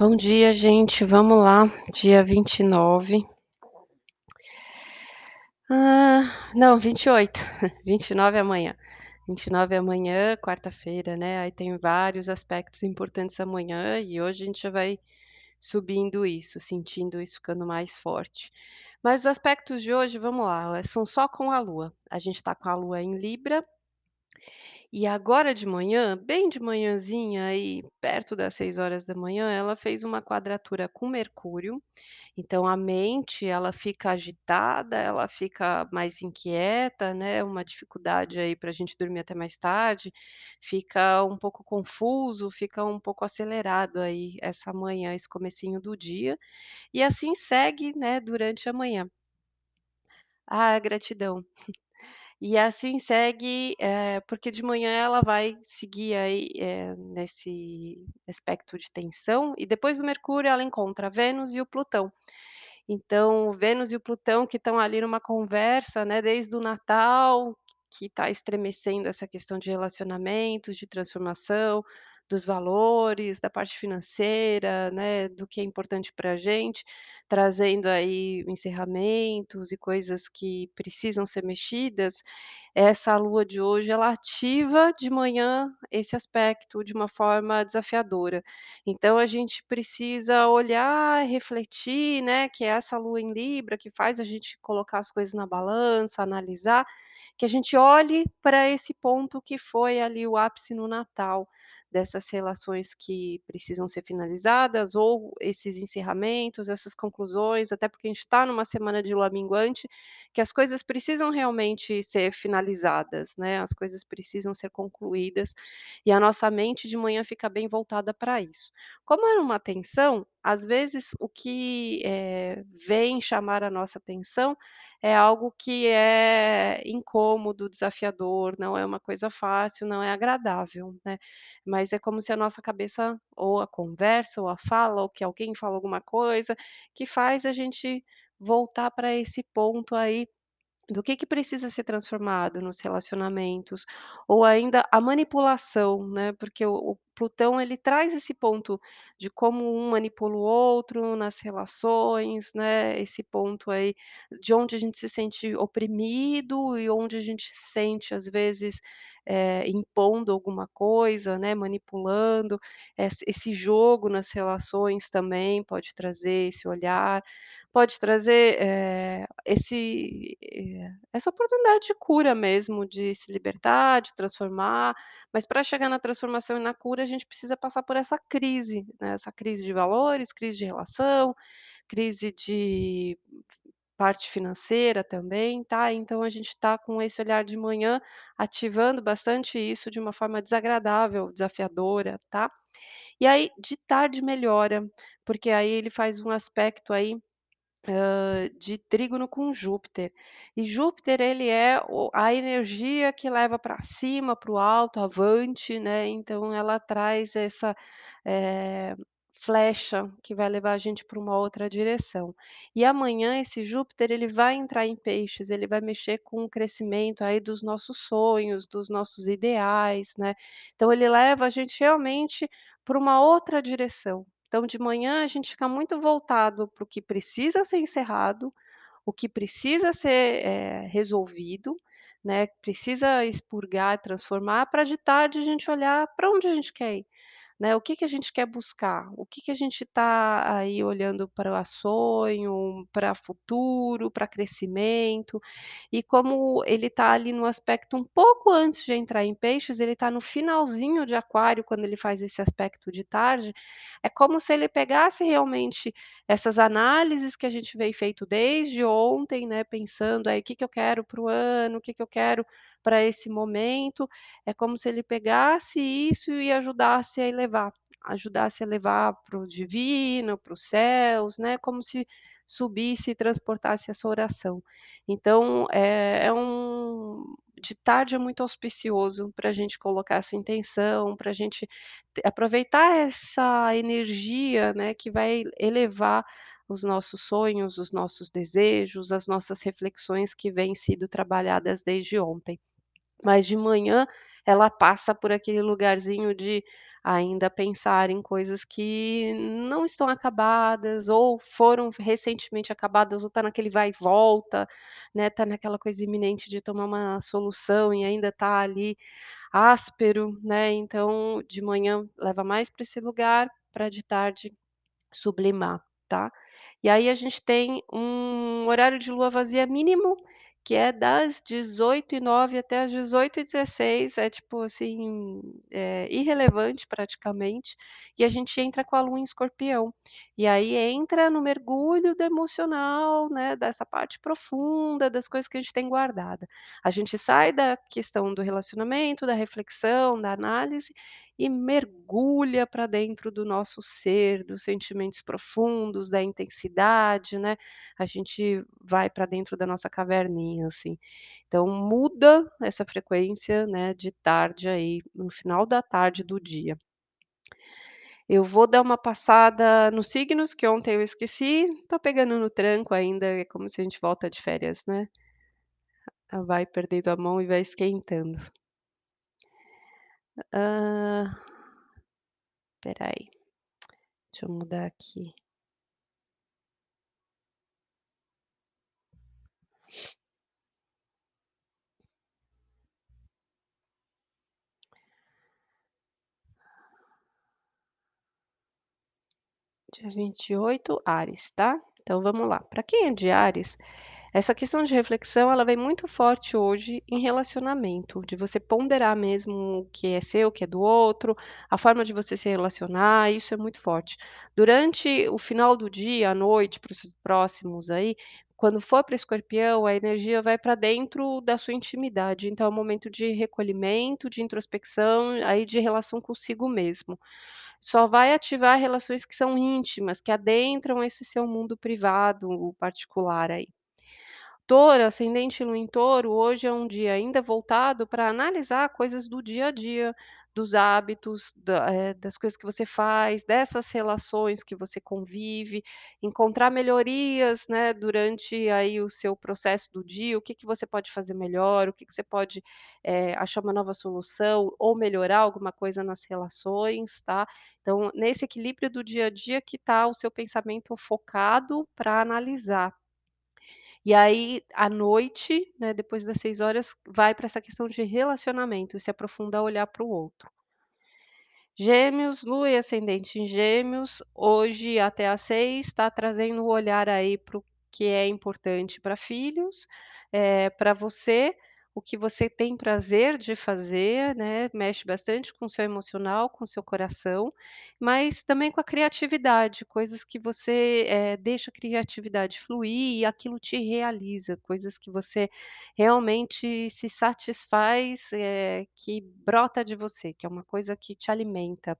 Bom dia, gente. Vamos lá, dia 29. Ah, não, 28. 29 é amanhã. 29 é amanhã, quarta-feira, né? Aí tem vários aspectos importantes amanhã e hoje a gente vai subindo isso, sentindo isso ficando mais forte. Mas os aspectos de hoje, vamos lá, são só com a Lua. A gente tá com a Lua em Libra. E agora de manhã, bem de manhãzinha, aí perto das 6h, ela fez uma quadratura com Mercúrio. Então a mente, ela fica agitada, ela fica mais inquieta, né, uma dificuldade aí pra gente dormir até mais tarde, fica um pouco confuso, fica um pouco acelerado aí essa manhã, esse comecinho do dia. E assim segue, né, durante a manhã. Ah, gratidão. E assim segue, eh, porque de manhã ela vai seguir aí, eh, nesse aspecto de tensão e depois do Mercúrio ela encontra Vênus e o Plutão. Então Vênus e o Plutão que estão ali numa conversa, né, desde o Natal, que tá estremecendo essa questão de relacionamentos, de transformação, dos valores, da parte financeira, né, do que é importante pra gente, trazendo aí encerramentos e coisas que precisam ser mexidas. Essa Lua de hoje ela ativa de manhã esse aspecto de uma forma desafiadora. Então a gente precisa olhar, refletir, né, que é essa Lua em Libra que faz a gente colocar as coisas na balança, analisar, que a gente olhe pra esse ponto que foi ali o ápice no Natal, dessas relações que precisam ser finalizadas ou esses encerramentos, essas conclusões, até porque a gente tá numa semana de Lua minguante, que as coisas precisam realmente ser finalizadas, né, as coisas precisam ser concluídas, e a nossa mente de manhã fica bem voltada pra isso. Como é uma tensão, às vezes o que, eh, vem chamar a nossa atenção é algo que é incômodo, desafiador, não é uma coisa fácil, não é agradável, né. Mas é como se a nossa cabeça ou a conversa ou a fala ou que alguém fala alguma coisa, que faz a gente voltar pra esse ponto aí, do que que precisa ser transformado nos relacionamentos, ou ainda a manipulação, né, porque o o Plutão ele traz esse ponto de como um manipula o outro nas relações, né, esse ponto aí de onde a gente se sente oprimido e onde a gente se sente às vezes, eh, impondo alguma coisa, né, manipulando, ess esse jogo nas relações também pode trazer esse olhar, pode trazer, eh, esse eh, essa oportunidade de cura mesmo, de se libertar, de transformar, mas pra chegar na transformação e na cura a gente precisa passar por essa crise, né, essa crise de valores, crise de relação, crise de parte financeira também, tá. Então a gente tá com esse olhar de manhã, ativando bastante isso de uma forma desagradável, desafiadora, tá. E aí de tarde melhora, porque aí ele faz um aspecto aí, de trígono com Júpiter. E Júpiter ele é a energia que leva pra cima, para o alto, avante, né, então ela traz essa, eh, flecha que vai levar a gente pra uma outra direção. E amanhã esse Júpiter ele vai entrar em Peixes, ele vai mexer com o crescimento aí dos nossos sonhos, dos nossos ideais, né. Então ele leva a gente realmente pra uma outra direção. Então de manhã a gente fica muito voltado para o que precisa ser encerrado, o que precisa ser, eh, resolvido, né, precisa expurgar, transformar, pra de tarde a gente olhar pra onde a gente quer ir, né, o que que a gente quer buscar, o que que a gente tá aí olhando pra sonho, pra futuro, pra crescimento. E como ele tá ali no aspecto um pouco antes de entrar em Peixes, ele tá no finalzinho de Aquário quando ele faz esse aspecto de tarde, é como se ele pegasse realmente essas análises que a gente vem feito desde ontem, né, pensando aí: "O que que eu quero para o ano, o que que eu quero pra esse momento", é como se ele pegasse isso e ajudasse a elevar, ajudasse a levar para o divino, para os céus, né, como se subisse e transportasse essa oração. Então, eh, é um de tarde é muito auspicioso pra gente colocar essa intenção, pra gente t aproveitar essa energia, né, que vai elevar os nossos sonhos, os nossos desejos, as nossas reflexões que vêm sido trabalhadas desde ontem. Mas de manhã ela passa por aquele lugarzinho de ainda pensar em coisas que não estão acabadas ou foram recentemente acabadas ou está naquele vai e volta, né, está naquela coisa iminente de tomar uma solução e ainda está ali áspero, né, então de manhã leva mais para esse lugar, para de tarde sublimar, tá. E aí a gente tem um horário de lua vazia mínimo, que é das 18h09 até às 18h16, é tipo assim, eh, irrelevante praticamente, e a gente entra com a lua em escorpião. E aí entra no mergulho do emocional, né, dessa parte profunda das coisas que a gente tem guardada. A gente sai da questão do relacionamento, da reflexão, da análise e mergulha para dentro do nosso ser, dos sentimentos profundos, da intensidade, né, a gente vai para dentro da nossa caverninha, assim. Então muda essa frequência, né, de tarde aí, no final da tarde do dia. Eu vou dar uma passada nos signos, que ontem eu esqueci, tô pegando no tranco ainda, é como se a gente volta de férias, né. Vai perdendo a mão e vai esquentando. Hã, espera aí, deixa eu mudar aqui. Dia 28, Áries, tá. Então vamos lá, para quem é de Áries, essa questão de reflexão ela vem muito forte hoje em relacionamento, de você ponderar mesmo o que é seu, o que é do outro, a forma de você se relacionar, isso é muito forte. Durante o final do dia, à noite, para os próximos aí, quando for para Escorpião, a energia vai para dentro da sua intimidade, então é um momento de recolhimento, de introspecção, aí de relação consigo mesmo. Só vai ativar relações que são íntimas, que adentram esse seu mundo privado, particular aí. Touro, ascendente lua em touro, hoje é um dia ainda voltado para analisar coisas do dia a dia, dos hábitos, da eh, das coisas que você faz, dessas relações que você convive, encontrar melhorias, né, durante aí o seu processo do dia, o que que você pode fazer melhor, o que que você pode, eh, achar uma nova solução ou melhorar alguma coisa nas relações, tá. Então, nesse equilíbrio do dia a dia que está o seu pensamento focado para analisar. E aí, à noite, né, depois das 18h, vai para essa questão de relacionamento, se aprofundar, olhar para o outro. Gêmeos, lua e ascendente em Gêmeos, hoje até às 18h está trazendo o olhar aí para o que é importante para filhos, eh, para você, o que você tem prazer de fazer, né, mexe bastante com o seu emocional, com o seu coração, mas também com a criatividade, coisas que você, eh, deixa a criatividade fluir e aquilo te realiza, coisas que você realmente se satisfaz, eh, que brota de você, que é uma coisa que te alimenta.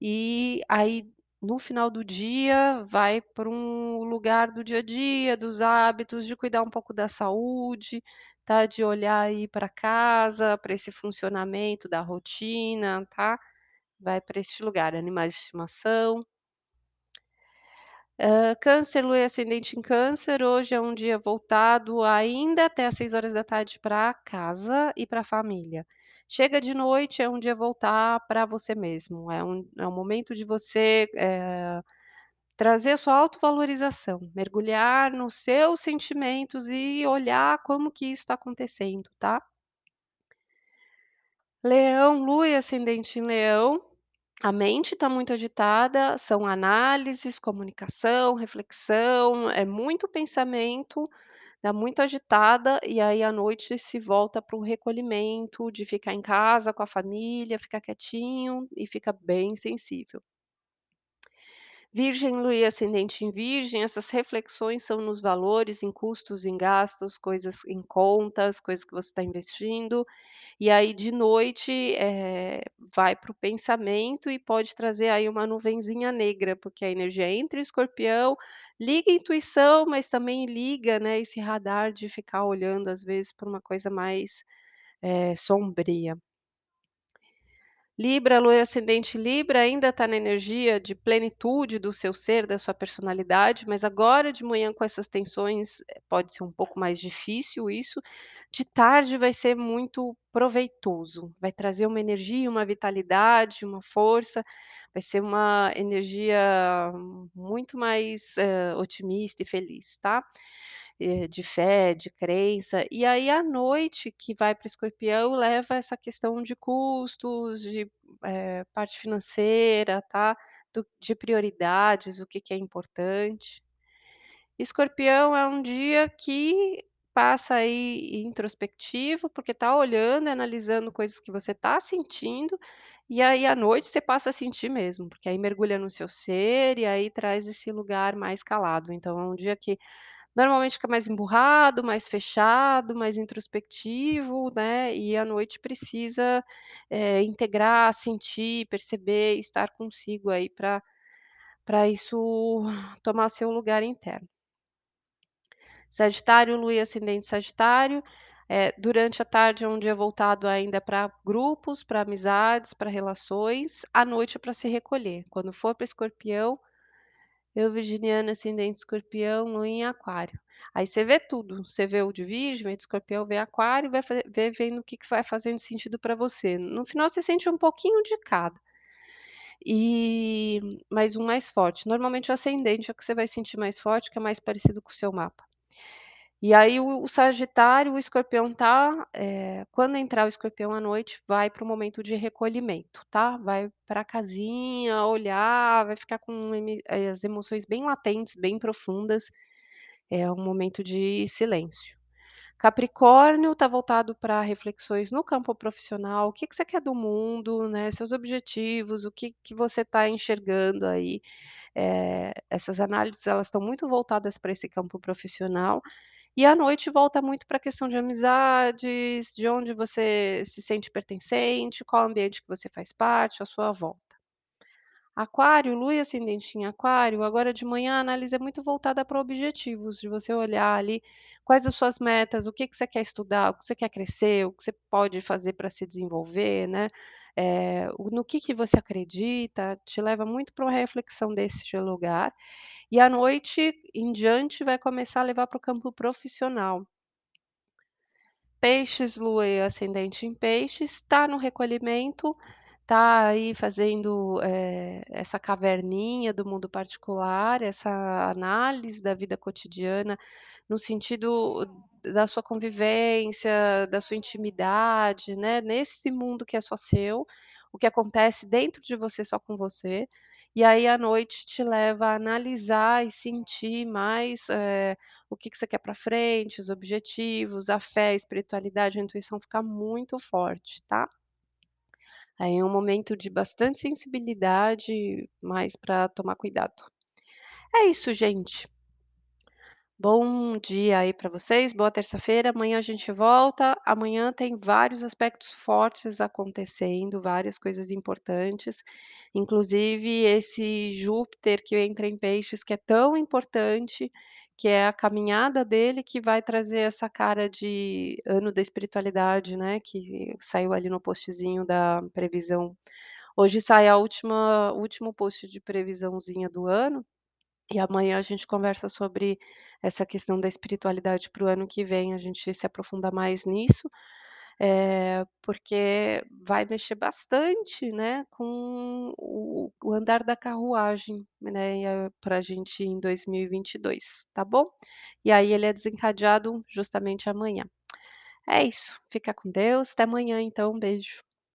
E aí, no final do dia, vai para um lugar do dia a dia, dos hábitos, de cuidar um pouco da saúde, tá, de olhar aí para casa, para esse funcionamento da rotina, tá. Vai para este lugar, animais de estimação. Hã, Câncer, lua ascendente em Câncer, hoje é um dia voltado ainda até às 18h pra casa e pra família. Chega de noite, é um dia voltar para você mesmo, é um é um momento de você, eh, trazer sua autovalorização, mergulhar nos seus sentimentos e olhar como que isso está acontecendo, tá. Leão, lua e ascendente em Leão, a mente está muito agitada, são análises, comunicação, reflexão, é muito pensamento, está muito agitada, e aí à noite se volta para o recolhimento, de ficar em casa com a família, ficar quietinho e fica bem sensível. Virgem, lua e ascendente em Virgem, essas reflexões são nos valores, em custos, em gastos, coisas em contas, coisas que você está investindo, e aí de noite, eh, vai para o pensamento e pode trazer aí uma nuvenzinha negra, porque a energia entra em Escorpião, liga a intuição, mas também liga, né, esse radar de ficar olhando às vezes para uma coisa mais, eh, sombria. Libra, lua e ascendente Libra ainda tá na energia de plenitude do seu ser, da sua personalidade, mas agora de manhã com essas tensões, eh, pode ser um pouco mais difícil isso. De tarde vai ser muito proveitoso, vai trazer uma energia, uma vitalidade, uma força, vai ser uma energia muito mais, hã, otimista e feliz, tá? Eh, de fé, de crença. E aí à noite que vai para Escorpião leva essa questão de custos, de, eh, parte financeira, tá? Do de prioridades, o que que é importante. Escorpião é um dia que passa aí introspectivo, porque tá olhando analisando coisas que você tá sentindo, e aí à noite você passa a sentir mesmo, porque aí mergulha no seu ser e aí traz esse lugar mais calado. Então é um dia que normalmente fica mais emburrado, mais fechado, mais introspectivo, né, e à noite precisa, eh, integrar, sentir, perceber, estar consigo aí pra pra isso tomar seu lugar interno. Sagitário, lua e ascendente Sagitário, eh, durante a tarde é um dia voltado ainda pra grupos, pra amizades, pra relações, à noite é pra se recolher. Quando for para Escorpião, eu virginiana, ascendente Escorpião, lua em Aquário. Aí você vê tudo, você vê o de Virgem, vê de Escorpião, vê Aquário, vai vê vendo o que que vai fazendo sentido pra você. No final você sente um pouquinho de cada. E mas um mais forte. Normalmente o ascendente é o que você vai sentir mais forte, que é mais parecido com o seu mapa. E aí o o Sagitário, o Escorpião tá, eh, quando entrar o Escorpião à noite, vai para o momento de recolhimento, tá? Vai pra casinha, olhar, vai ficar com as emoções bem latentes, bem profundas, é um momento de silêncio. Capricórnio tá voltado pra reflexões no campo profissional, o que que você quer do mundo, né, seus objetivos, o que que você tá enxergando aí, eh, essas análises elas estão muito voltadas pra esse campo profissional. E à noite volta muito pra questão de amizades, de onde você se sente pertencente, qual ambiente que você faz parte, a sua volta. Aquário, lua e ascendente em Aquário, agora de manhã a análise é muito voltada pra objetivos, de você olhar ali quais as suas metas, o que que você quer estudar, o que você quer crescer, o que você pode fazer pra se desenvolver, né, o no que que você acredita, te leva muito pra uma reflexão deste lugar. E à noite em diante vai começar a levar para o campo profissional. Peixes, lua e ascendente em Peixes, tá no recolhimento, tá aí fazendo, eh, essa caverninha do mundo particular, essa análise da vida cotidiana, no sentido da sua convivência, da sua intimidade, né, nesse mundo que é só seu, o que acontece dentro de você, só com você. E aí à noite te leva a analisar e sentir mais, eh, o que que você quer pra frente, os objetivos, a fé, a espiritualidade, a intuição fica muito forte, tá? É um momento de bastante sensibilidade, mas pra tomar cuidado. É isso gente. Bom dia aí pra vocês, boa terça-feira, amanhã a gente volta. Amanhã tem vários aspectos fortes acontecendo, várias coisas importantes, inclusive esse Júpiter que entra em Peixes, que é tão importante, que é a caminhada dele que vai trazer essa cara de ano da espiritualidade, né, que saiu ali no postzinho da previsão. Hoje sai a última último post de previsãozinha do ano, e amanhã a gente conversa sobre essa questão da espiritualidade para o ano que vem, a gente se aprofunda mais nisso, eh, porque vai mexer bastante, né, com o o andar da carruagem, né, e a gente em 2022, tá bom? E aí ele é desencadeado justamente amanhã. É isso, fica com Deus, até amanhã então, um beijo.